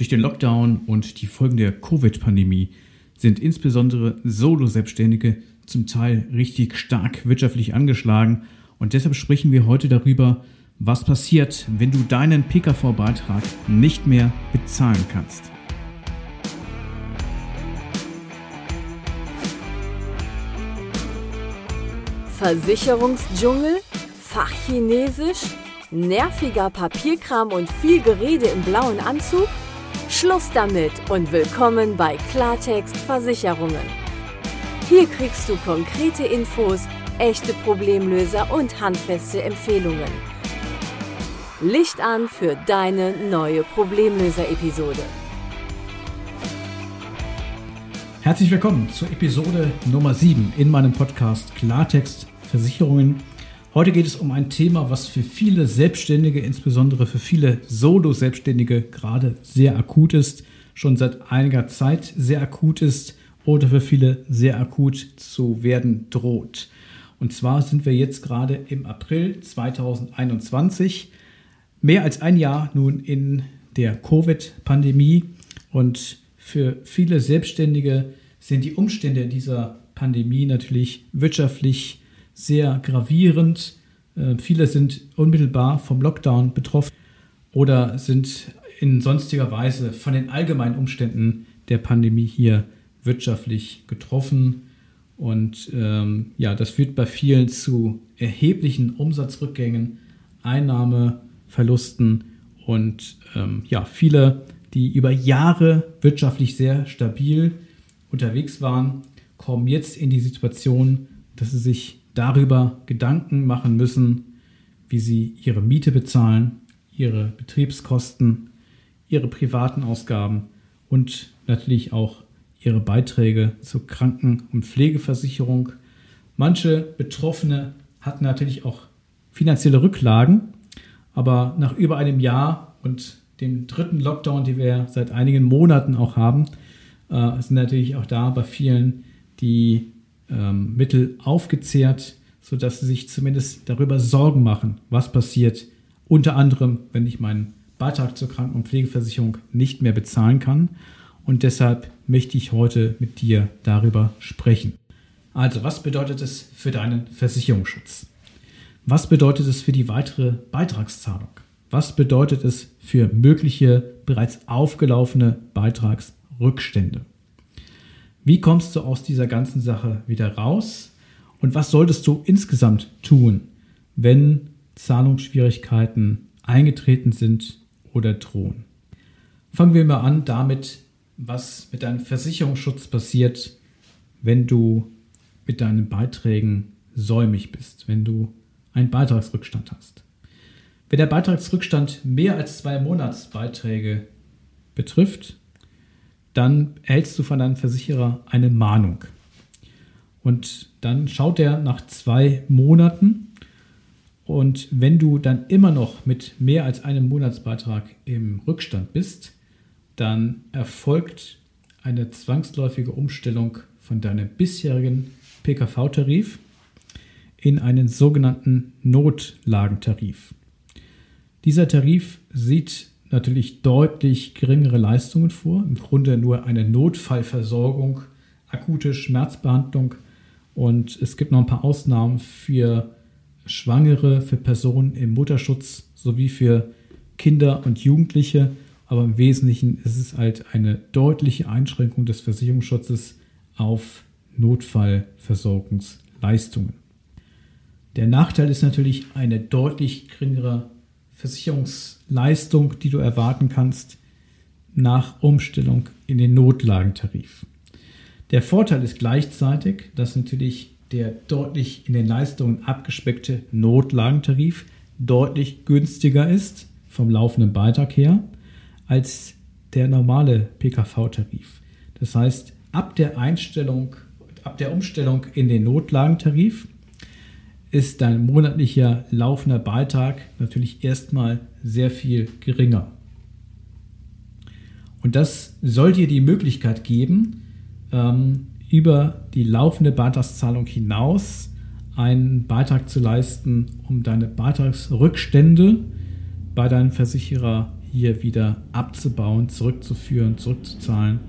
Durch den Lockdown und die Folgen der Covid-Pandemie sind insbesondere Solo-Selbstständige zum Teil richtig stark wirtschaftlich angeschlagen. Und deshalb sprechen wir heute darüber, was passiert, wenn du deinen PKV-Beitrag nicht mehr bezahlen kannst. Versicherungsdschungel, Fachchinesisch, nerviger Papierkram und viel Gerede im blauen Anzug? Schluss damit und willkommen bei Klartext Versicherungen. Hier kriegst du konkrete Infos, echte Problemlöser und handfeste Empfehlungen. Licht an für deine neue Problemlöser-Episode. Herzlich willkommen zur Episode Nummer 7 in meinem Podcast Klartext Versicherungen. Heute geht es um ein Thema, was für viele Selbstständige, insbesondere für viele Solo-Selbstständige gerade sehr akut ist, schon seit einiger Zeit sehr akut ist oder für viele sehr akut zu werden droht. Und zwar sind wir jetzt gerade im April 2021, mehr als ein Jahr nun in der Covid-Pandemie und für viele Selbstständige sind die Umstände dieser Pandemie natürlich wirtschaftlich sehr gravierend. Äh, viele sind unmittelbar vom Lockdown betroffen oder sind in sonstiger Weise von den allgemeinen Umständen der Pandemie hier wirtschaftlich getroffen. Und ähm, ja, das führt bei vielen zu erheblichen Umsatzrückgängen, Einnahmeverlusten und ähm, ja, viele, die über Jahre wirtschaftlich sehr stabil unterwegs waren, kommen jetzt in die Situation, dass sie sich darüber Gedanken machen müssen, wie sie ihre Miete bezahlen, ihre Betriebskosten, ihre privaten Ausgaben und natürlich auch ihre Beiträge zur Kranken- und Pflegeversicherung. Manche Betroffene hatten natürlich auch finanzielle Rücklagen, aber nach über einem Jahr und dem dritten Lockdown, den wir seit einigen Monaten auch haben, äh, sind natürlich auch da bei vielen die ähm, Mittel aufgezehrt, sodass sie sich zumindest darüber Sorgen machen, was passiert, unter anderem, wenn ich meinen Beitrag zur Kranken- und Pflegeversicherung nicht mehr bezahlen kann. Und deshalb möchte ich heute mit dir darüber sprechen. Also, was bedeutet es für deinen Versicherungsschutz? Was bedeutet es für die weitere Beitragszahlung? Was bedeutet es für mögliche bereits aufgelaufene Beitragsrückstände? Wie kommst du aus dieser ganzen Sache wieder raus? Und was solltest du insgesamt tun, wenn Zahlungsschwierigkeiten eingetreten sind oder drohen? Fangen wir mal an damit, was mit deinem Versicherungsschutz passiert, wenn du mit deinen Beiträgen säumig bist, wenn du einen Beitragsrückstand hast. Wenn der Beitragsrückstand mehr als zwei Monatsbeiträge betrifft, dann erhältst du von deinem Versicherer eine Mahnung. Und dann schaut er nach zwei Monaten und wenn du dann immer noch mit mehr als einem Monatsbeitrag im Rückstand bist, dann erfolgt eine zwangsläufige Umstellung von deinem bisherigen PKV-Tarif in einen sogenannten Notlagentarif. Dieser Tarif sieht natürlich deutlich geringere Leistungen vor. Im Grunde nur eine Notfallversorgung, akute Schmerzbehandlung und es gibt noch ein paar Ausnahmen für Schwangere, für Personen im Mutterschutz sowie für Kinder und Jugendliche. Aber im Wesentlichen ist es halt eine deutliche Einschränkung des Versicherungsschutzes auf Notfallversorgungsleistungen. Der Nachteil ist natürlich eine deutlich geringere Versicherungsleistung, die du erwarten kannst nach Umstellung in den Notlagentarif. Der Vorteil ist gleichzeitig, dass natürlich der deutlich in den Leistungen abgespeckte Notlagentarif deutlich günstiger ist vom laufenden Beitrag her als der normale PKV-Tarif. Das heißt, ab der Einstellung, ab der Umstellung in den Notlagentarif ist dein monatlicher laufender Beitrag natürlich erstmal sehr viel geringer. Und das soll dir die Möglichkeit geben, ähm, über die laufende Beitragszahlung hinaus einen Beitrag zu leisten, um deine Beitragsrückstände bei deinem Versicherer hier wieder abzubauen, zurückzuführen, zurückzuzahlen.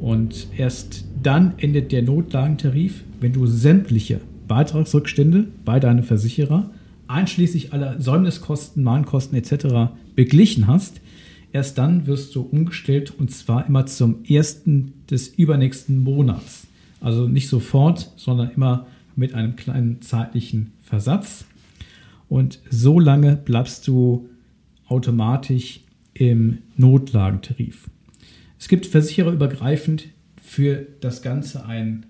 Und erst dann endet der Notlagentarif, wenn du sämtliche Beitragsrückstände bei deinem Versicherer, einschließlich aller Säumniskosten, Mahnkosten etc. beglichen hast. Erst dann wirst du umgestellt und zwar immer zum ersten des übernächsten Monats. Also nicht sofort, sondern immer mit einem kleinen zeitlichen Versatz. Und so lange bleibst du automatisch im Notlagentarif. Es gibt versichererübergreifend für das Ganze ein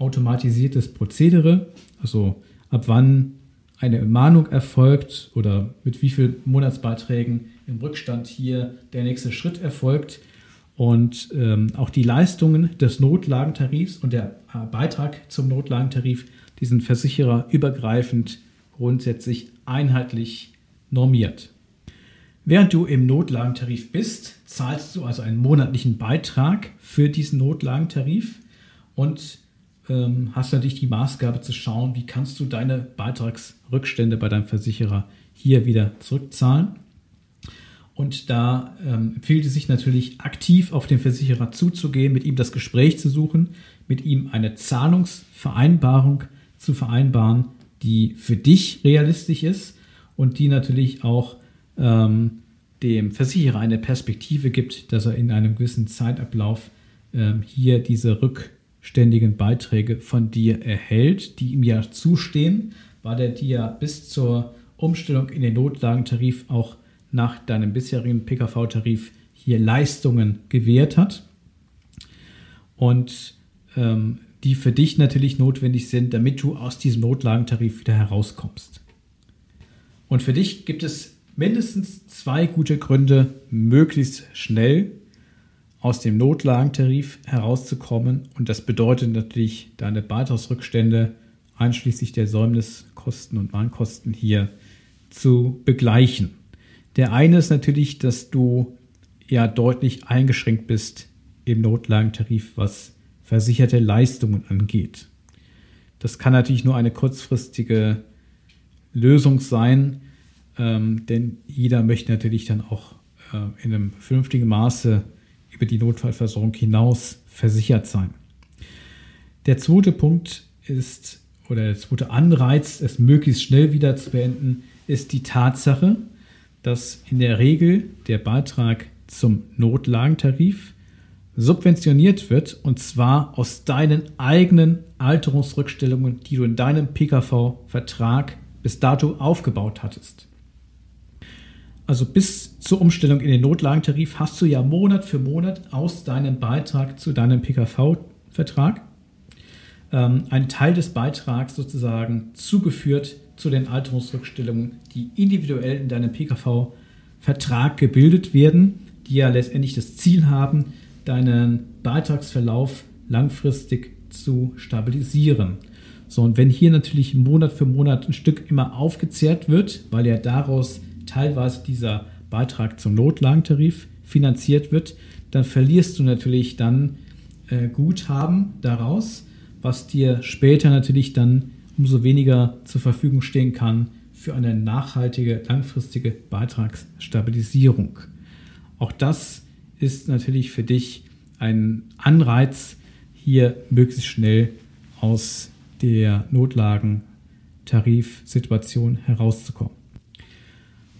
automatisiertes Prozedere, also ab wann eine Mahnung erfolgt oder mit wie vielen Monatsbeiträgen im Rückstand hier der nächste Schritt erfolgt. Und ähm, auch die Leistungen des Notlagentarifs und der äh, Beitrag zum Notlagentarif, die sind versichererübergreifend grundsätzlich einheitlich normiert. Während du im Notlagentarif bist, zahlst du also einen monatlichen Beitrag für diesen Notlagentarif und ähm, hast natürlich die Maßgabe zu schauen, wie kannst du deine Beitragsrückstände bei deinem Versicherer hier wieder zurückzahlen. Und da ähm, empfiehlt es sich natürlich aktiv auf den Versicherer zuzugehen, mit ihm das Gespräch zu suchen, mit ihm eine Zahlungsvereinbarung zu vereinbaren, die für dich realistisch ist und die natürlich auch ähm, dem Versicherer eine Perspektive gibt, dass er in einem gewissen Zeitablauf ähm, hier diese rückständigen Beiträge von dir erhält, die ihm ja zustehen, weil er dir bis zur Umstellung in den Notlagentarif auch nach deinem bisherigen PKV-Tarif hier Leistungen gewährt hat und ähm, die für dich natürlich notwendig sind, damit du aus diesem Notlagentarif wieder herauskommst. Und für dich gibt es mindestens zwei gute Gründe, möglichst schnell aus dem Notlagentarif herauszukommen. Und das bedeutet natürlich, deine Beitragsrückstände einschließlich der Säumniskosten und Mahnkosten hier zu begleichen. Der eine ist natürlich, dass du ja deutlich eingeschränkt bist im Notlagentarif, was versicherte Leistungen angeht. Das kann natürlich nur eine kurzfristige Lösung sein, ähm, denn jeder möchte natürlich dann auch äh, in einem vernünftigen Maße über die Notfallversorgung hinaus versichert sein. Der zweite Punkt ist, oder der zweite Anreiz, es möglichst schnell wieder zu beenden, ist die Tatsache, dass in der Regel der Beitrag zum Notlagentarif subventioniert wird und zwar aus deinen eigenen Alterungsrückstellungen, die du in deinem PKV-Vertrag bis dato aufgebaut hattest. Also bis zur Umstellung in den Notlagentarif hast du ja Monat für Monat aus deinem Beitrag zu deinem PKV-Vertrag ähm, einen Teil des Beitrags sozusagen zugeführt zu den Alterungsrückstellungen, die individuell in deinem PKV-Vertrag gebildet werden, die ja letztendlich das Ziel haben, deinen Beitragsverlauf langfristig zu stabilisieren. So, und wenn hier natürlich Monat für Monat ein Stück immer aufgezehrt wird, weil ja daraus teilweise dieser Beitrag zum Notlagentarif finanziert wird, dann verlierst du natürlich dann äh, Guthaben daraus, was dir später natürlich dann umso weniger zur Verfügung stehen kann für eine nachhaltige, langfristige Beitragsstabilisierung. Auch das ist natürlich für dich ein Anreiz, hier möglichst schnell aus der Notlagentarifsituation herauszukommen.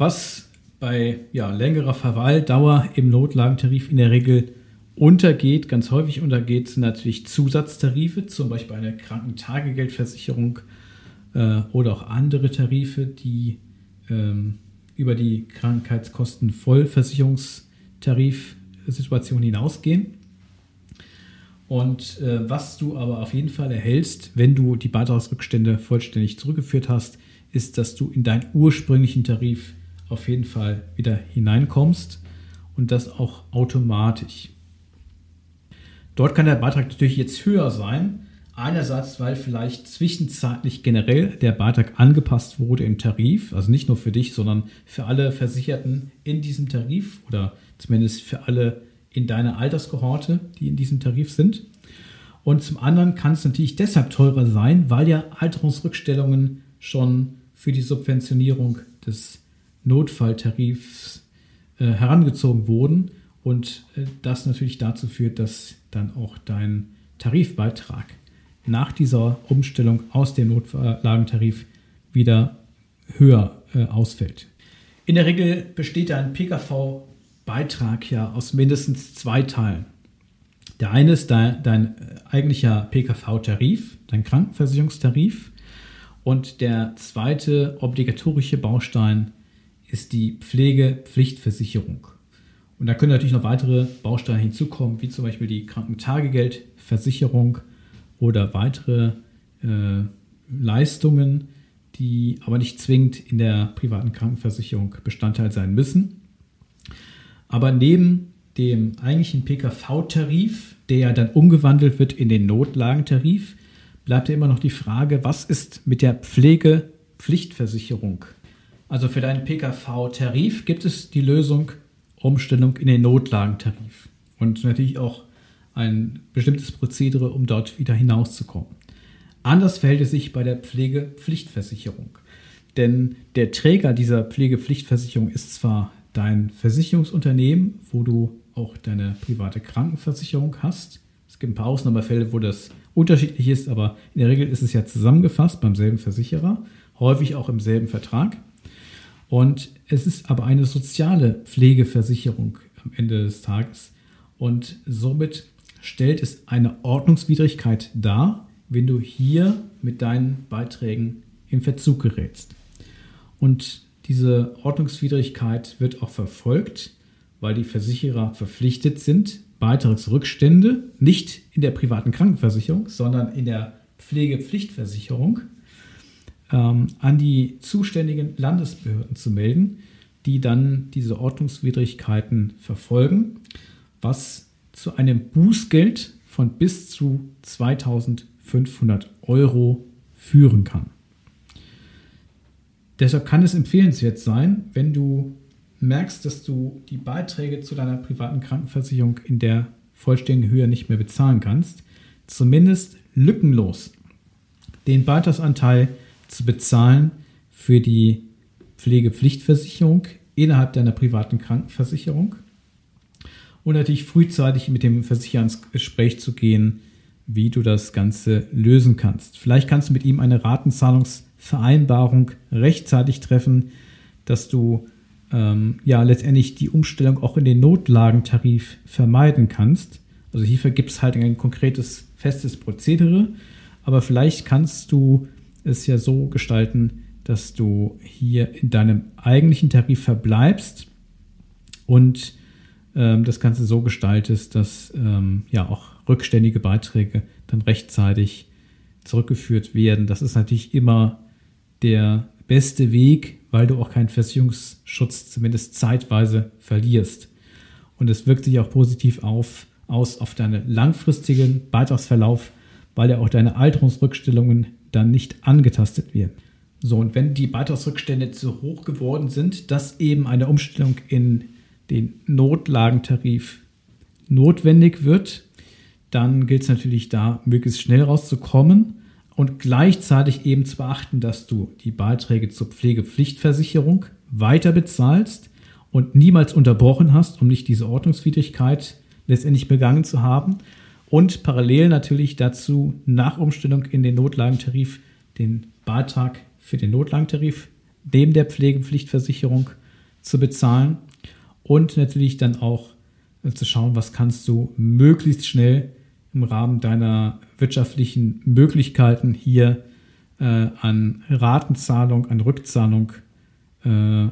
Was bei ja, längerer Verweildauer im Notlagentarif in der Regel untergeht, ganz häufig untergeht, sind natürlich Zusatztarife, zum Beispiel eine Krankentagegeldversicherung äh, oder auch andere Tarife, die ähm, über die Krankheitskostenvollversicherungstarifsituation hinausgehen. Und äh, was du aber auf jeden Fall erhältst, wenn du die Beitragsrückstände vollständig zurückgeführt hast, ist, dass du in deinen ursprünglichen Tarif auf jeden Fall wieder hineinkommst und das auch automatisch. Dort kann der Beitrag natürlich jetzt höher sein. Einerseits, weil vielleicht zwischenzeitlich generell der Beitrag angepasst wurde im Tarif, also nicht nur für dich, sondern für alle Versicherten in diesem Tarif oder zumindest für alle in deiner Alterskohorte, die in diesem Tarif sind. Und zum anderen kann es natürlich deshalb teurer sein, weil ja Alterungsrückstellungen schon für die Subventionierung des Notfalltarifs äh, herangezogen wurden und äh, das natürlich dazu führt, dass dann auch dein Tarifbeitrag nach dieser Umstellung aus dem Notlagentarif wieder höher äh, ausfällt. In der Regel besteht ein PKV-Beitrag ja aus mindestens zwei Teilen. Der eine ist dein, dein eigentlicher PKV-Tarif, dein Krankenversicherungstarif. Und der zweite obligatorische Baustein ist die Pflegepflichtversicherung. Und da können natürlich noch weitere Bausteine hinzukommen, wie zum Beispiel die Krankentagegeldversicherung oder weitere äh, Leistungen, die aber nicht zwingend in der privaten Krankenversicherung Bestandteil sein müssen. Aber neben dem eigentlichen PKV-Tarif, der ja dann umgewandelt wird in den Notlagentarif, bleibt ja immer noch die Frage, was ist mit der Pflegepflichtversicherung? Also für deinen PKV-Tarif gibt es die Lösung Umstellung in den Notlagentarif und natürlich auch ein bestimmtes Prozedere, um dort wieder hinauszukommen. Anders verhält es sich bei der Pflegepflichtversicherung. Denn der Träger dieser Pflegepflichtversicherung ist zwar dein Versicherungsunternehmen, wo du auch deine private Krankenversicherung hast. Es gibt ein paar Ausnahmefälle, wo das unterschiedlich ist, aber in der Regel ist es ja zusammengefasst beim selben Versicherer, häufig auch im selben Vertrag. Und es ist aber eine soziale Pflegeversicherung am Ende des Tages. Und somit stellt es eine Ordnungswidrigkeit dar, wenn du hier mit deinen Beiträgen in Verzug gerätst. Und diese Ordnungswidrigkeit wird auch verfolgt, weil die Versicherer verpflichtet sind, Beitragsrückstände nicht in der privaten Krankenversicherung, sondern in der Pflegepflichtversicherung ähm, an die zuständigen Landesbehörden zu melden, die dann diese Ordnungswidrigkeiten verfolgen, was zu einem Bußgeld von bis zu 2500 Euro führen kann. Deshalb kann es empfehlenswert sein, wenn du merkst, dass du die Beiträge zu deiner privaten Krankenversicherung in der vollständigen Höhe nicht mehr bezahlen kannst, zumindest lückenlos den Beitragsanteil zu bezahlen für die Pflegepflichtversicherung innerhalb deiner privaten Krankenversicherung und natürlich frühzeitig mit dem Versicherer ins Gespräch zu gehen, wie du das Ganze lösen kannst. Vielleicht kannst du mit ihm eine Ratenzahlungsvereinbarung rechtzeitig treffen, dass du ähm, ja letztendlich die Umstellung auch in den Notlagentarif vermeiden kannst. Also hierfür gibt es halt ein konkretes, festes Prozedere, aber vielleicht kannst du es ja so gestalten, dass du hier in deinem eigentlichen Tarif verbleibst und ähm, das Ganze so gestaltest, dass ähm, ja auch rückständige Beiträge dann rechtzeitig zurückgeführt werden. Das ist natürlich immer der beste Weg, weil du auch keinen Versicherungsschutz zumindest zeitweise verlierst. Und es wirkt sich auch positiv auf, aus auf deinen langfristigen Beitragsverlauf, weil ja auch deine Alterungsrückstellungen dann nicht angetastet werden. So, und wenn die Beitragsrückstände zu hoch geworden sind, dass eben eine Umstellung in den Notlagentarif notwendig wird, dann gilt es natürlich da, möglichst schnell rauszukommen und gleichzeitig eben zu beachten, dass du die Beiträge zur Pflegepflichtversicherung weiter bezahlst und niemals unterbrochen hast, um nicht diese Ordnungswidrigkeit letztendlich begangen zu haben. Und parallel natürlich dazu nach Umstellung in den Notlagentarif den Beitrag für den Notlagentarif neben der Pflegepflichtversicherung zu bezahlen und natürlich dann auch äh, zu schauen, was kannst du möglichst schnell im Rahmen deiner wirtschaftlichen Möglichkeiten hier äh, an Ratenzahlung, an Rückzahlung äh,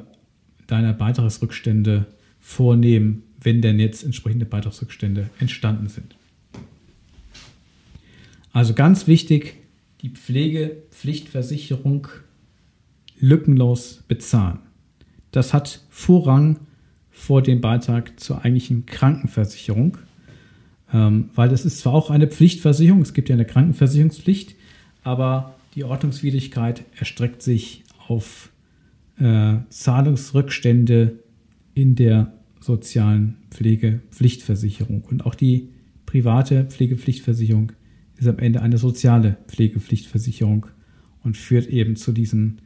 deiner Beitragsrückstände vornehmen, wenn denn jetzt entsprechende Beitragsrückstände entstanden sind. Also ganz wichtig, die Pflegepflichtversicherung lückenlos bezahlen. Das hat Vorrang vor dem Beitrag zur eigentlichen Krankenversicherung. Ähm, weil das ist zwar auch eine Pflichtversicherung, es gibt ja eine Krankenversicherungspflicht, aber die Ordnungswidrigkeit erstreckt sich auf äh, Zahlungsrückstände in der sozialen Pflegepflichtversicherung. Und auch die private Pflegepflichtversicherung ist am Ende eine soziale Pflegepflichtversicherung und führt eben zu diesen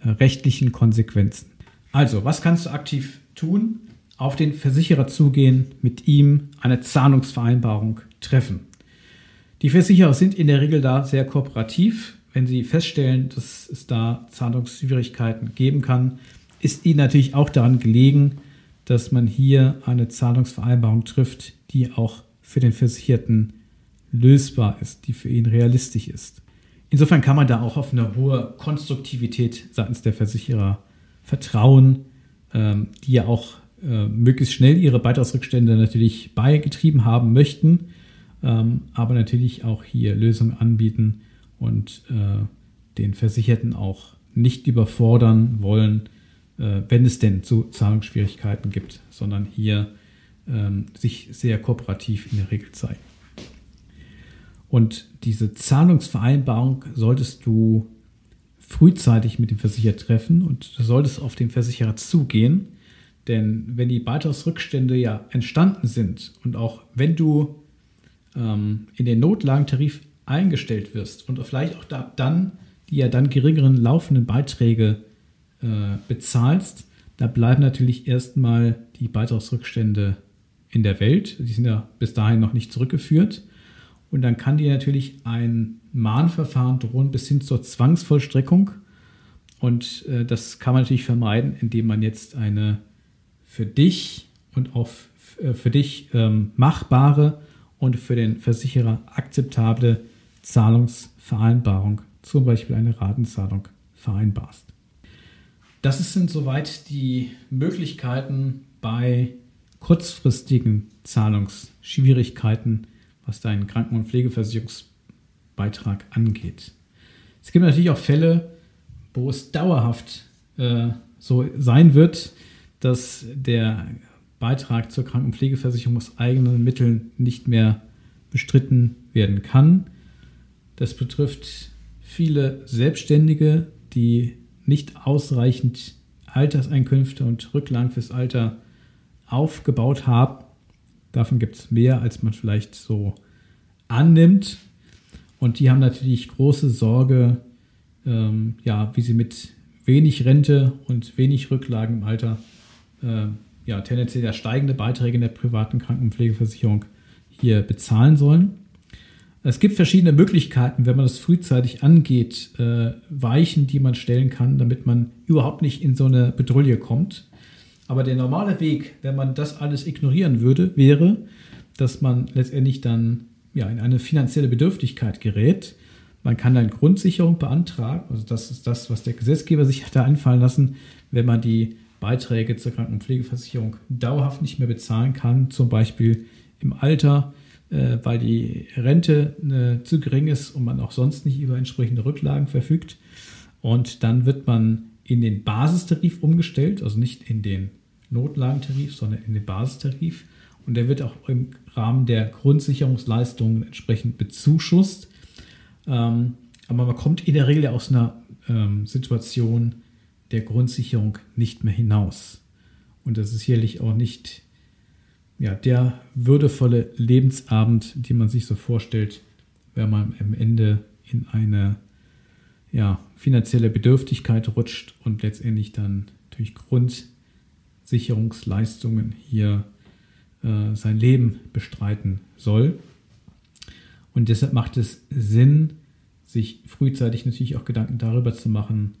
äh, rechtlichen Konsequenzen. Also, was kannst du aktiv tun? auf den Versicherer zugehen, mit ihm eine Zahlungsvereinbarung treffen. Die Versicherer sind in der Regel da sehr kooperativ. Wenn sie feststellen, dass es da Zahlungsschwierigkeiten geben kann, ist ihnen natürlich auch daran gelegen, dass man hier eine Zahlungsvereinbarung trifft, die auch für den Versicherten lösbar ist, die für ihn realistisch ist. Insofern kann man da auch auf eine hohe Konstruktivität seitens der Versicherer vertrauen, ähm, die ja auch äh, möglichst schnell ihre Beitragsrückstände natürlich beigetrieben haben möchten, ähm, aber natürlich auch hier Lösungen anbieten und äh, den Versicherten auch nicht überfordern wollen, äh, wenn es denn zu Zahlungsschwierigkeiten gibt, sondern hier ähm, sich sehr kooperativ in der Regel zeigen. Und diese Zahlungsvereinbarung solltest du frühzeitig mit dem Versicherer treffen und du solltest auf den Versicherer zugehen. Denn wenn die Beitragsrückstände ja entstanden sind und auch wenn du ähm, in den Notlagentarif eingestellt wirst und vielleicht auch da, dann die ja dann geringeren laufenden Beiträge äh, bezahlst, da bleiben natürlich erstmal die Beitragsrückstände in der Welt. Die sind ja bis dahin noch nicht zurückgeführt. Und dann kann dir natürlich ein Mahnverfahren drohen bis hin zur Zwangsvollstreckung. Und äh, das kann man natürlich vermeiden, indem man jetzt eine für dich und auch äh, für dich ähm, machbare und für den Versicherer akzeptable Zahlungsvereinbarung, zum Beispiel eine Ratenzahlung, vereinbarst. Das sind soweit die Möglichkeiten bei kurzfristigen Zahlungsschwierigkeiten was deinen Kranken- und Pflegeversicherungsbeitrag angeht. Es gibt natürlich auch Fälle, wo es dauerhaft äh, so sein wird, dass der Beitrag zur Kranken- und Pflegeversicherung aus eigenen Mitteln nicht mehr bestritten werden kann. Das betrifft viele Selbstständige, die nicht ausreichend Alterseinkünfte und Rücklagen fürs Alter aufgebaut haben Davon gibt es mehr, als man vielleicht so annimmt. Und die haben natürlich große Sorge, ähm, ja, wie sie mit wenig Rente und wenig Rücklagen im Alter äh, ja, tendenziell ja steigende Beiträge in der privaten Krankenpflegeversicherung hier bezahlen sollen. Es gibt verschiedene Möglichkeiten, wenn man das frühzeitig angeht, äh, Weichen, die man stellen kann, damit man überhaupt nicht in so eine Bedrulle kommt. Aber der normale Weg, wenn man das alles ignorieren würde, wäre, dass man letztendlich dann ja, in eine finanzielle Bedürftigkeit gerät. Man kann dann Grundsicherung beantragen, also das ist das, was der Gesetzgeber sich hat da einfallen lassen, wenn man die Beiträge zur Kranken- und Pflegeversicherung dauerhaft nicht mehr bezahlen kann, zum Beispiel im Alter, äh, weil die Rente äh, zu gering ist und man auch sonst nicht über entsprechende Rücklagen verfügt. Und dann wird man in den Basistarif umgestellt, also nicht in den Notlagentarif, sondern in den Basistarif. Und der wird auch im Rahmen der Grundsicherungsleistungen entsprechend bezuschusst. Ähm, aber man kommt in der Regel aus einer ähm, Situation der Grundsicherung nicht mehr hinaus. Und das ist sicherlich auch nicht ja, der würdevolle Lebensabend, den man sich so vorstellt, wenn man am Ende in eine ja, finanzielle Bedürftigkeit rutscht und letztendlich dann durch Grundsicherungsleistungen hier äh, sein Leben bestreiten soll. Und deshalb macht es Sinn, sich frühzeitig natürlich auch Gedanken darüber zu machen,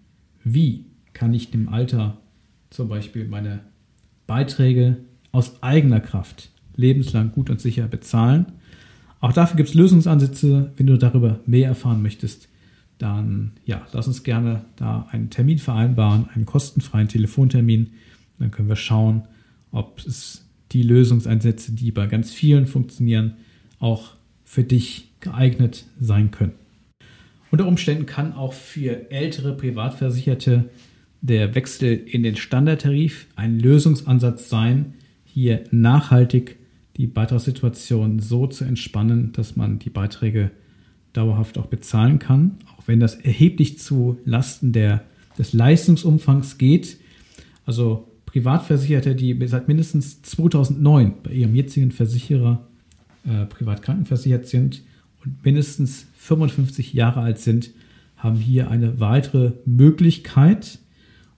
wie kann ich im Alter zum Beispiel meine Beiträge aus eigener Kraft lebenslang gut und sicher bezahlen. Auch dafür gibt es Lösungsansätze. Wenn du darüber mehr erfahren möchtest, dann ja, lass uns gerne da einen Termin vereinbaren, einen kostenfreien Telefontermin. Dann können wir schauen, ob es die Lösungseinsätze, die bei ganz vielen funktionieren, auch für dich geeignet sein können. Unter Umständen kann auch für ältere Privatversicherte der Wechsel in den Standardtarif ein Lösungsansatz sein, hier nachhaltig die Beitragssituation so zu entspannen, dass man die Beiträge dauerhaft auch bezahlen kann, auch wenn das erheblich zu Lasten der, des Leistungsumfangs geht. Also Privatversicherte, die seit mindestens 2009 bei ihrem jetzigen Versicherer äh, privat krankenversichert sind und mindestens 55 Jahre alt sind, haben hier eine weitere Möglichkeit.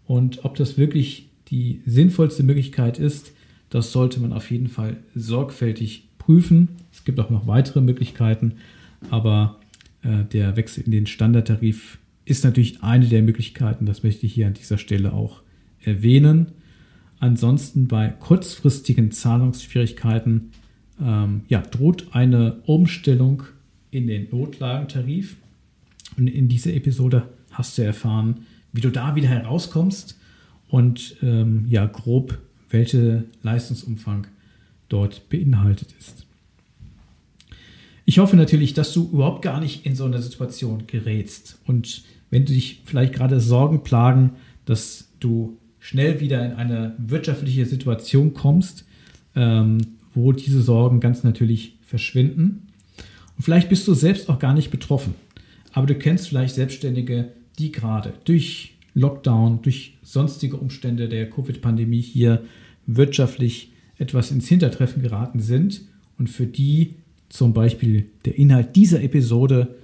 Und ob das wirklich die sinnvollste Möglichkeit ist, Das sollte man auf jeden Fall sorgfältig prüfen. Es gibt auch noch weitere Möglichkeiten, aber äh, der Wechsel in den Standardtarif ist natürlich eine der Möglichkeiten. Das möchte ich hier an dieser Stelle auch erwähnen. Ansonsten bei kurzfristigen Zahlungsschwierigkeiten ähm, ja, droht eine Umstellung in den Notlagentarif. Und in dieser Episode hast du erfahren, wie du da wieder herauskommst und ähm, ja, grob, welcher Leistungsumfang dort beinhaltet ist. Ich hoffe natürlich, dass du überhaupt gar nicht in so eine Situation gerätst. Und wenn du dich vielleicht gerade Sorgen plagen, dass du schnell wieder in eine wirtschaftliche Situation kommst, ähm, wo diese Sorgen ganz natürlich verschwinden. Und vielleicht bist du selbst auch gar nicht betroffen, aber du kennst vielleicht Selbstständige, die gerade durch Lockdown, durch sonstige Umstände der Covid-Pandemie hier wirtschaftlich etwas ins Hintertreffen geraten sind und für die zum Beispiel der Inhalt dieser Episode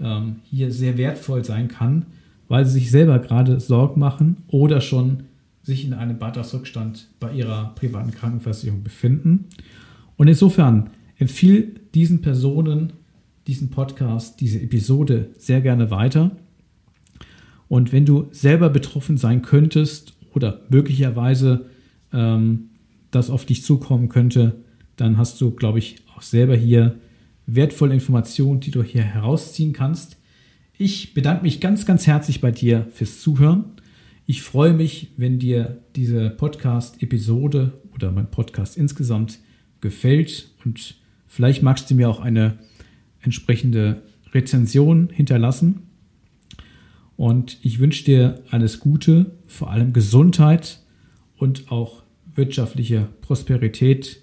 ähm, hier sehr wertvoll sein kann, weil sie sich selber gerade Sorgen machen oder schon sich in einem Beitragsrückstand bei ihrer privaten Krankenversicherung befinden. Und insofern empfehle diesen Personen diesen Podcast, diese Episode sehr gerne weiter. Und wenn du selber betroffen sein könntest oder möglicherweise ähm, das auf dich zukommen könnte, dann hast du, glaube ich, auch selber hier wertvolle Informationen, die du hier herausziehen kannst. Ich bedanke mich ganz, ganz herzlich bei dir fürs Zuhören. Ich freue mich, wenn dir diese Podcast-Episode oder mein Podcast insgesamt gefällt und vielleicht magst du mir auch eine entsprechende Rezension hinterlassen. Und ich wünsche dir alles Gute, vor allem Gesundheit und auch wirtschaftliche Prosperität,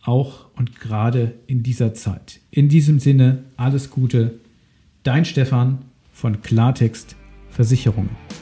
auch und gerade in dieser Zeit. In diesem Sinne alles Gute, dein Stefan von Klartext Versicherungen.